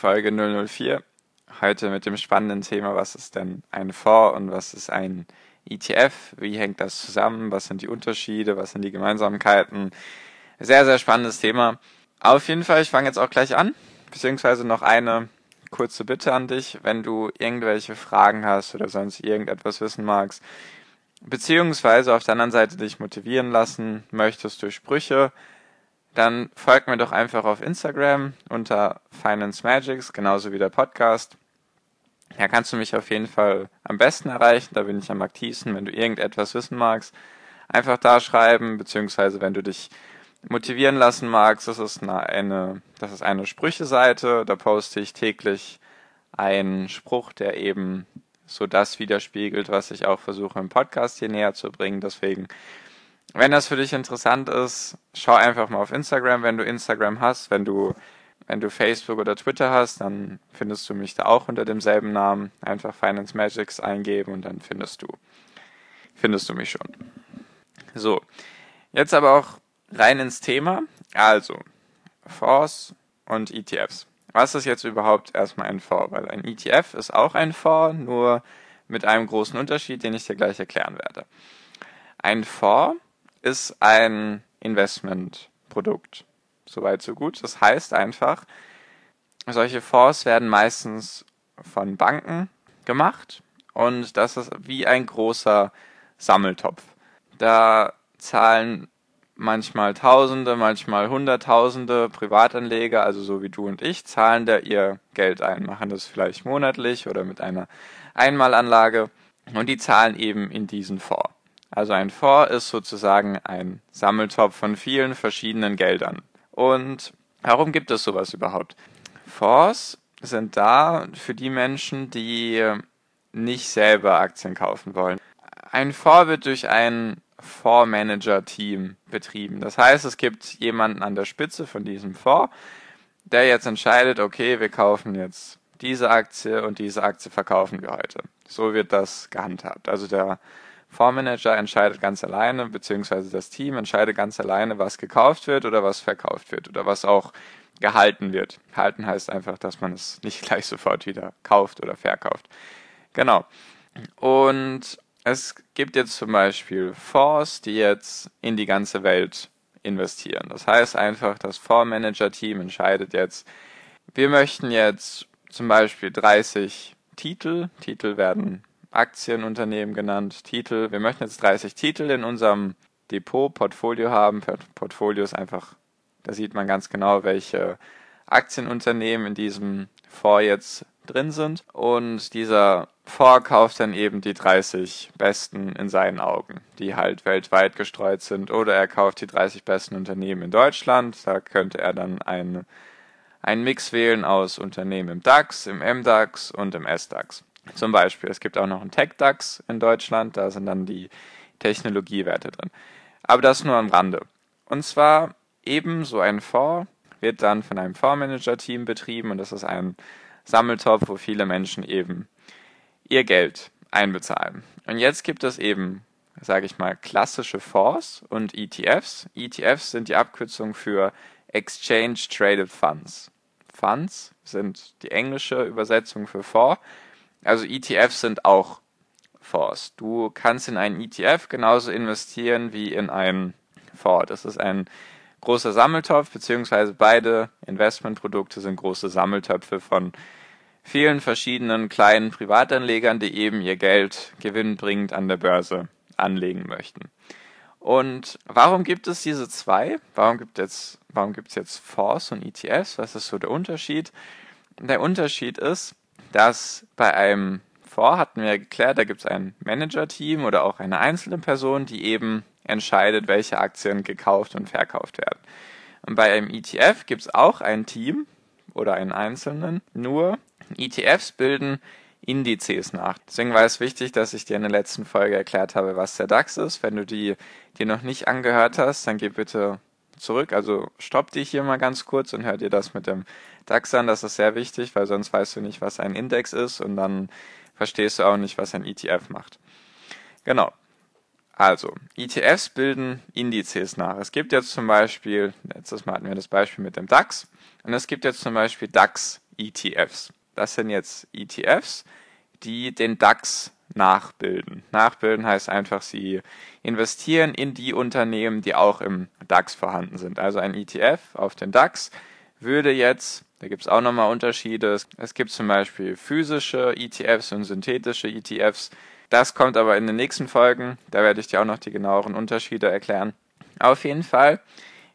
Folge 004. Heute mit dem spannenden Thema, was ist denn ein Fonds und was ist ein ETF? Wie hängt das zusammen? Was sind die Unterschiede? Was sind die Gemeinsamkeiten? Sehr, sehr spannendes Thema. Auf jeden Fall, ich fange jetzt auch gleich an, beziehungsweise noch eine kurze Bitte an dich, wenn du irgendwelche Fragen hast oder sonst irgendetwas wissen magst, beziehungsweise auf der anderen Seite dich motivieren lassen möchtest durch Sprüche, dann folgt mir doch einfach auf Instagram unter Finance Magics, genauso wie der Podcast. Da kannst du mich auf jeden Fall am besten erreichen, da bin ich am aktivsten, wenn du irgendetwas wissen magst. Einfach da schreiben, beziehungsweise wenn du dich motivieren lassen magst, das ist eine, das ist eine Sprüche-Seite, da poste ich täglich einen Spruch, der eben so das widerspiegelt, was ich auch versuche im Podcast hier näher zu bringen. Deswegen wenn das für dich interessant ist, schau einfach mal auf Instagram, wenn du Instagram hast. Wenn du, wenn du Facebook oder Twitter hast, dann findest du mich da auch unter demselben Namen. Einfach Finance Magics eingeben und dann findest du, findest du mich schon. So. Jetzt aber auch rein ins Thema. Also, Fonds und ETFs. Was ist jetzt überhaupt erstmal ein Fonds? Weil ein ETF ist auch ein Fonds, nur mit einem großen Unterschied, den ich dir gleich erklären werde. Ein Fonds ist ein Investmentprodukt. Soweit, so gut. Das heißt einfach, solche Fonds werden meistens von Banken gemacht und das ist wie ein großer Sammeltopf. Da zahlen manchmal Tausende, manchmal Hunderttausende Privatanleger, also so wie du und ich, zahlen da ihr Geld ein, machen das vielleicht monatlich oder mit einer Einmalanlage und die zahlen eben in diesen Fonds. Also ein Fonds ist sozusagen ein Sammeltopf von vielen verschiedenen Geldern. Und warum gibt es sowas überhaupt? Fonds sind da für die Menschen, die nicht selber Aktien kaufen wollen. Ein Fonds wird durch ein Fondsmanager-Team betrieben. Das heißt, es gibt jemanden an der Spitze von diesem Fonds, der jetzt entscheidet, okay, wir kaufen jetzt diese Aktie und diese Aktie verkaufen wir heute. So wird das gehandhabt. Also der Fondsmanager entscheidet ganz alleine, beziehungsweise das Team entscheidet ganz alleine, was gekauft wird oder was verkauft wird oder was auch gehalten wird. Halten heißt einfach, dass man es nicht gleich sofort wieder kauft oder verkauft. Genau. Und es gibt jetzt zum Beispiel Fonds, die jetzt in die ganze Welt investieren. Das heißt einfach, das Fondsmanager-Team entscheidet jetzt, wir möchten jetzt zum Beispiel 30 Titel, Titel werden Aktienunternehmen genannt, Titel. Wir möchten jetzt 30 Titel in unserem Depot, Portfolio haben. Portfolio ist einfach, da sieht man ganz genau, welche Aktienunternehmen in diesem Fonds jetzt drin sind. Und dieser Fonds kauft dann eben die 30 besten in seinen Augen, die halt weltweit gestreut sind. Oder er kauft die 30 besten Unternehmen in Deutschland. Da könnte er dann einen, einen Mix wählen aus Unternehmen im DAX, im MDAX und im SDAX. Zum Beispiel, es gibt auch noch einen Tech-DAX in Deutschland, da sind dann die Technologiewerte drin. Aber das nur am Rande. Und zwar eben so ein Fonds wird dann von einem Fondsmanager-Team betrieben und das ist ein Sammeltopf, wo viele Menschen eben ihr Geld einbezahlen. Und jetzt gibt es eben, sage ich mal, klassische Fonds und ETFs. ETFs sind die Abkürzung für Exchange Traded Funds. Funds sind die englische Übersetzung für Fonds also ETFs sind auch Fonds. Du kannst in einen ETF genauso investieren wie in einen Fonds. Das ist ein großer Sammeltopf, beziehungsweise beide Investmentprodukte sind große Sammeltöpfe von vielen verschiedenen kleinen Privatanlegern, die eben ihr Geld gewinnbringend an der Börse anlegen möchten. Und warum gibt es diese zwei? Warum gibt es warum jetzt Fonds und ETFs? Was ist so der Unterschied? Der Unterschied ist, dass bei einem Fonds hatten wir geklärt, da gibt es ein Manager-Team oder auch eine einzelne Person, die eben entscheidet, welche Aktien gekauft und verkauft werden. Und bei einem ETF gibt es auch ein Team oder einen Einzelnen, nur ETFs bilden Indizes nach. Deswegen war es wichtig, dass ich dir in der letzten Folge erklärt habe, was der DAX ist. Wenn du die dir noch nicht angehört hast, dann geh bitte zurück. Also stopp dich hier mal ganz kurz und hör dir das mit dem DAX an. Das ist sehr wichtig, weil sonst weißt du nicht, was ein Index ist und dann verstehst du auch nicht, was ein ETF macht. Genau. Also, ETFs bilden Indizes nach. Es gibt jetzt zum Beispiel, letztes Mal hatten wir das Beispiel mit dem DAX, und es gibt jetzt zum Beispiel DAX-ETFs. Das sind jetzt ETFs, die den DAX nachbilden. Nachbilden heißt einfach, sie investieren in die Unternehmen, die auch im DAX vorhanden sind. Also ein ETF auf den DAX würde jetzt, da gibt es auch nochmal Unterschiede, es gibt zum Beispiel physische ETFs und synthetische ETFs. Das kommt aber in den nächsten Folgen, da werde ich dir auch noch die genaueren Unterschiede erklären. Auf jeden Fall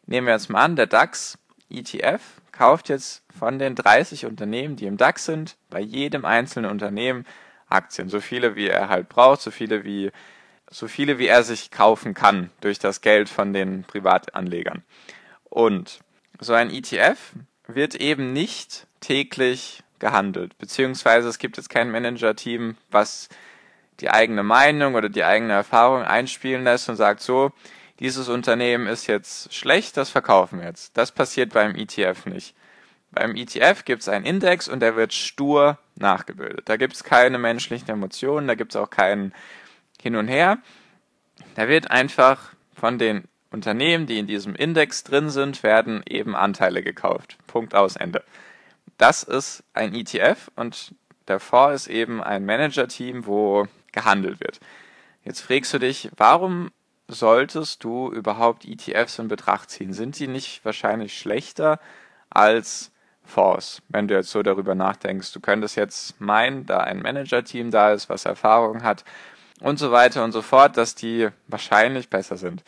nehmen wir jetzt mal an, der DAX ETF kauft jetzt von den 30 Unternehmen, die im DAX sind, bei jedem einzelnen Unternehmen Aktien. So viele, wie er halt braucht, so viele, wie, so viele, wie er sich kaufen kann durch das Geld von den Privatanlegern. Und so ein ETF wird eben nicht täglich gehandelt, beziehungsweise es gibt jetzt kein Manager-Team, was die eigene Meinung oder die eigene Erfahrung einspielen lässt und sagt so, dieses Unternehmen ist jetzt schlecht, das verkaufen wir jetzt. Das passiert beim ETF nicht. Beim ETF gibt es einen Index und der wird stur nachgebildet. Da gibt es keine menschlichen Emotionen, da gibt es auch keinen Hin und Her. Da wird einfach von den Unternehmen, die in diesem Index drin sind, werden eben Anteile gekauft. Punkt aus Ende. Das ist ein ETF und der Fonds ist eben ein Manager-Team, wo gehandelt wird. Jetzt fragst du dich, warum solltest du überhaupt ETFs in Betracht ziehen? Sind die nicht wahrscheinlich schlechter als Fonds, wenn du jetzt so darüber nachdenkst? Du könntest jetzt meinen, da ein Manager-Team da ist, was Erfahrung hat und so weiter und so fort, dass die wahrscheinlich besser sind.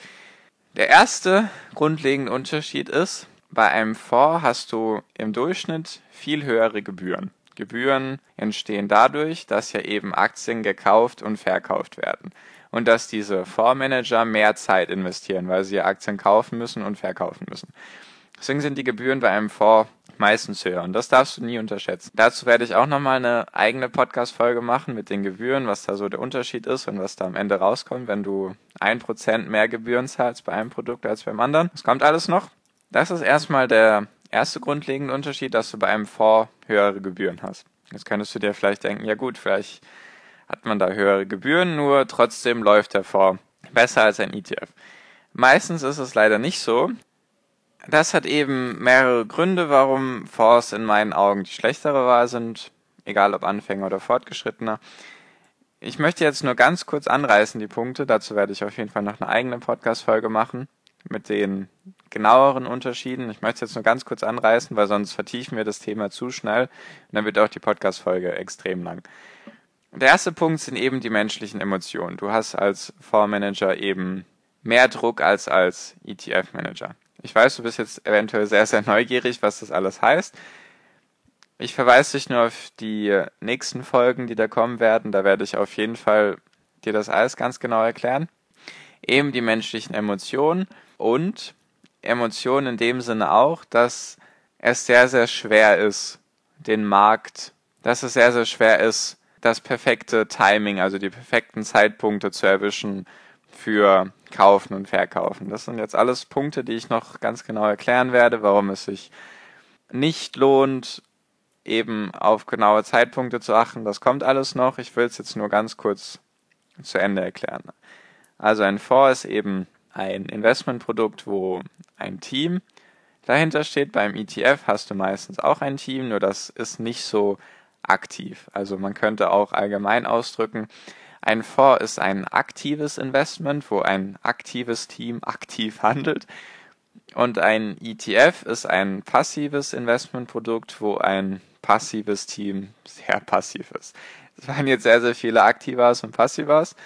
Der erste grundlegende Unterschied ist, bei einem Fonds hast du im Durchschnitt viel höhere Gebühren. Gebühren entstehen dadurch, dass ja eben Aktien gekauft und verkauft werden und dass diese Fondsmanager mehr Zeit investieren, weil sie Aktien kaufen müssen und verkaufen müssen. Deswegen sind die Gebühren bei einem Fonds meistens höher und das darfst du nie unterschätzen. Dazu werde ich auch nochmal eine eigene Podcast-Folge machen mit den Gebühren, was da so der Unterschied ist und was da am Ende rauskommt, wenn du ein Prozent mehr Gebühren zahlst bei einem Produkt als beim anderen. Das kommt alles noch. Das ist erstmal der erste grundlegende Unterschied, dass du bei einem Fonds höhere Gebühren hast. Jetzt könntest du dir vielleicht denken, ja gut, vielleicht hat man da höhere Gebühren, nur trotzdem läuft der Fonds besser als ein ETF. Meistens ist es leider nicht so. Das hat eben mehrere Gründe, warum Fonds in meinen Augen die schlechtere Wahl sind, egal ob Anfänger oder Fortgeschrittener. Ich möchte jetzt nur ganz kurz anreißen die Punkte, dazu werde ich auf jeden Fall noch eine eigene Podcast-Folge machen mit den genaueren Unterschieden. Ich möchte jetzt nur ganz kurz anreißen, weil sonst vertiefen wir das Thema zu schnell und dann wird auch die Podcast-Folge extrem lang. Der erste Punkt sind eben die menschlichen Emotionen. Du hast als Fondsmanager eben mehr Druck als als ETF-Manager. Ich weiß, du bist jetzt eventuell sehr, sehr neugierig, was das alles heißt. Ich verweise dich nur auf die nächsten Folgen, die da kommen werden. Da werde ich auf jeden Fall dir das alles ganz genau erklären. Eben die menschlichen Emotionen und Emotionen in dem Sinne auch, dass es sehr, sehr schwer ist, den Markt, dass es sehr, sehr schwer ist, das perfekte Timing, also die perfekten Zeitpunkte zu erwischen für Kaufen und Verkaufen. Das sind jetzt alles Punkte, die ich noch ganz genau erklären werde, warum es sich nicht lohnt, eben auf genaue Zeitpunkte zu achten. Das kommt alles noch. Ich will es jetzt nur ganz kurz zu Ende erklären. Also ein Fonds ist eben ein Investmentprodukt, wo ein Team dahinter steht. Beim ETF hast du meistens auch ein Team, nur das ist nicht so aktiv. Also man könnte auch allgemein ausdrücken, ein Fonds ist ein aktives Investment, wo ein aktives Team aktiv handelt. Und ein ETF ist ein passives Investmentprodukt, wo ein passives Team sehr passiv ist. Es waren jetzt sehr, sehr viele Aktivas und Passivas.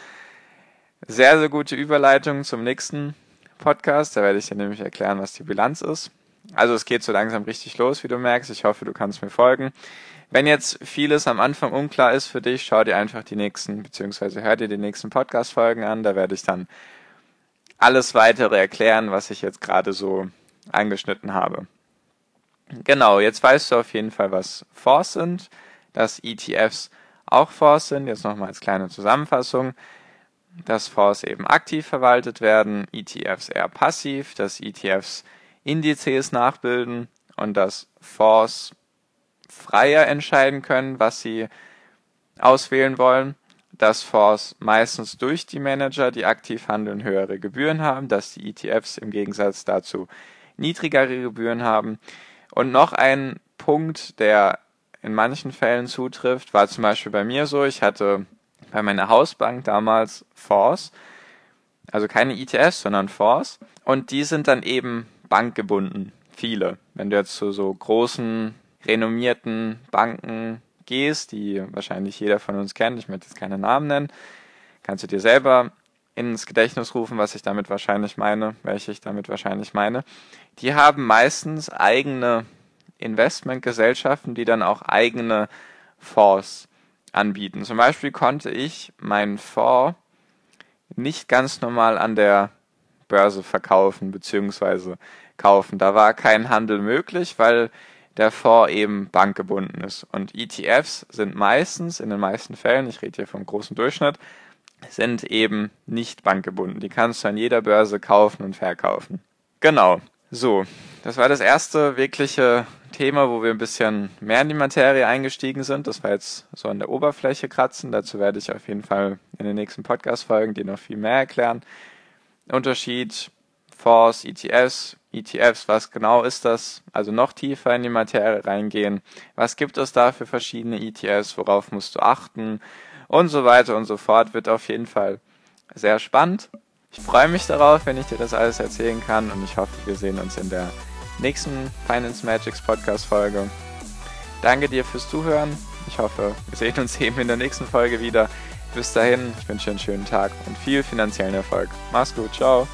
Sehr, sehr gute Überleitung zum nächsten Podcast. Da werde ich dir nämlich erklären, was die Bilanz ist. Also es geht so langsam richtig los, wie du merkst. Ich hoffe, du kannst mir folgen. Wenn jetzt vieles am Anfang unklar ist für dich, schau dir einfach die nächsten, beziehungsweise hör dir die nächsten Podcast-Folgen an. Da werde ich dann alles weitere erklären, was ich jetzt gerade so angeschnitten habe. Genau, jetzt weißt du auf jeden Fall, was Fonds sind, dass ETFs auch Fonds sind. Jetzt nochmal als kleine Zusammenfassung. Dass Fonds eben aktiv verwaltet werden, ETFs eher passiv, dass ETFs Indizes nachbilden und dass Fonds freier entscheiden können, was sie auswählen wollen, dass Fonds meistens durch die Manager, die aktiv handeln, höhere Gebühren haben, dass die ETFs im Gegensatz dazu niedrigere Gebühren haben. Und noch ein Punkt, der in manchen Fällen zutrifft, war zum Beispiel bei mir so, ich hatte bei meiner Hausbank damals Fonds, also keine ETFs, sondern Fonds, und die sind dann eben bankgebunden, viele. Wenn du jetzt zu so großen, renommierten Banken gehst, die wahrscheinlich jeder von uns kennt, ich möchte jetzt keine Namen nennen, kannst du dir selber ins Gedächtnis rufen, was ich damit wahrscheinlich meine, welche ich damit wahrscheinlich meine. Die haben meistens eigene Investmentgesellschaften, die dann auch eigene Fonds anbieten. Zum Beispiel konnte ich meinen Fonds nicht ganz normal an der Börse verkaufen bzw. kaufen. Da war kein Handel möglich, weil der Fonds eben bankgebunden ist. Und ETFs sind meistens, in den meisten Fällen, ich rede hier vom großen Durchschnitt, sind eben nicht bankgebunden. Die kannst du an jeder Börse kaufen und verkaufen. Genau. So, das war das erste wirkliche Thema, wo wir ein bisschen mehr in die Materie eingestiegen sind. Das war jetzt so an der Oberfläche kratzen. Dazu werde ich auf jeden Fall in den nächsten Podcast-Folgen dir noch viel mehr erklären. Unterschied Fonds, ETFs, ETFs, was genau ist das? Also noch tiefer in die Materie reingehen. Was gibt es da für verschiedene ETFs? Worauf musst du achten? Und so weiter und so fort. Wird auf jeden Fall sehr spannend. Ich freue mich darauf, wenn ich dir das alles erzählen kann und ich hoffe, wir sehen uns in der nächsten Finance Magics Podcast Folge. Danke dir fürs Zuhören. Ich hoffe, wir sehen uns eben in der nächsten Folge wieder. Bis dahin, ich wünsche dir einen schönen Tag und viel finanziellen Erfolg. Mach's gut, ciao.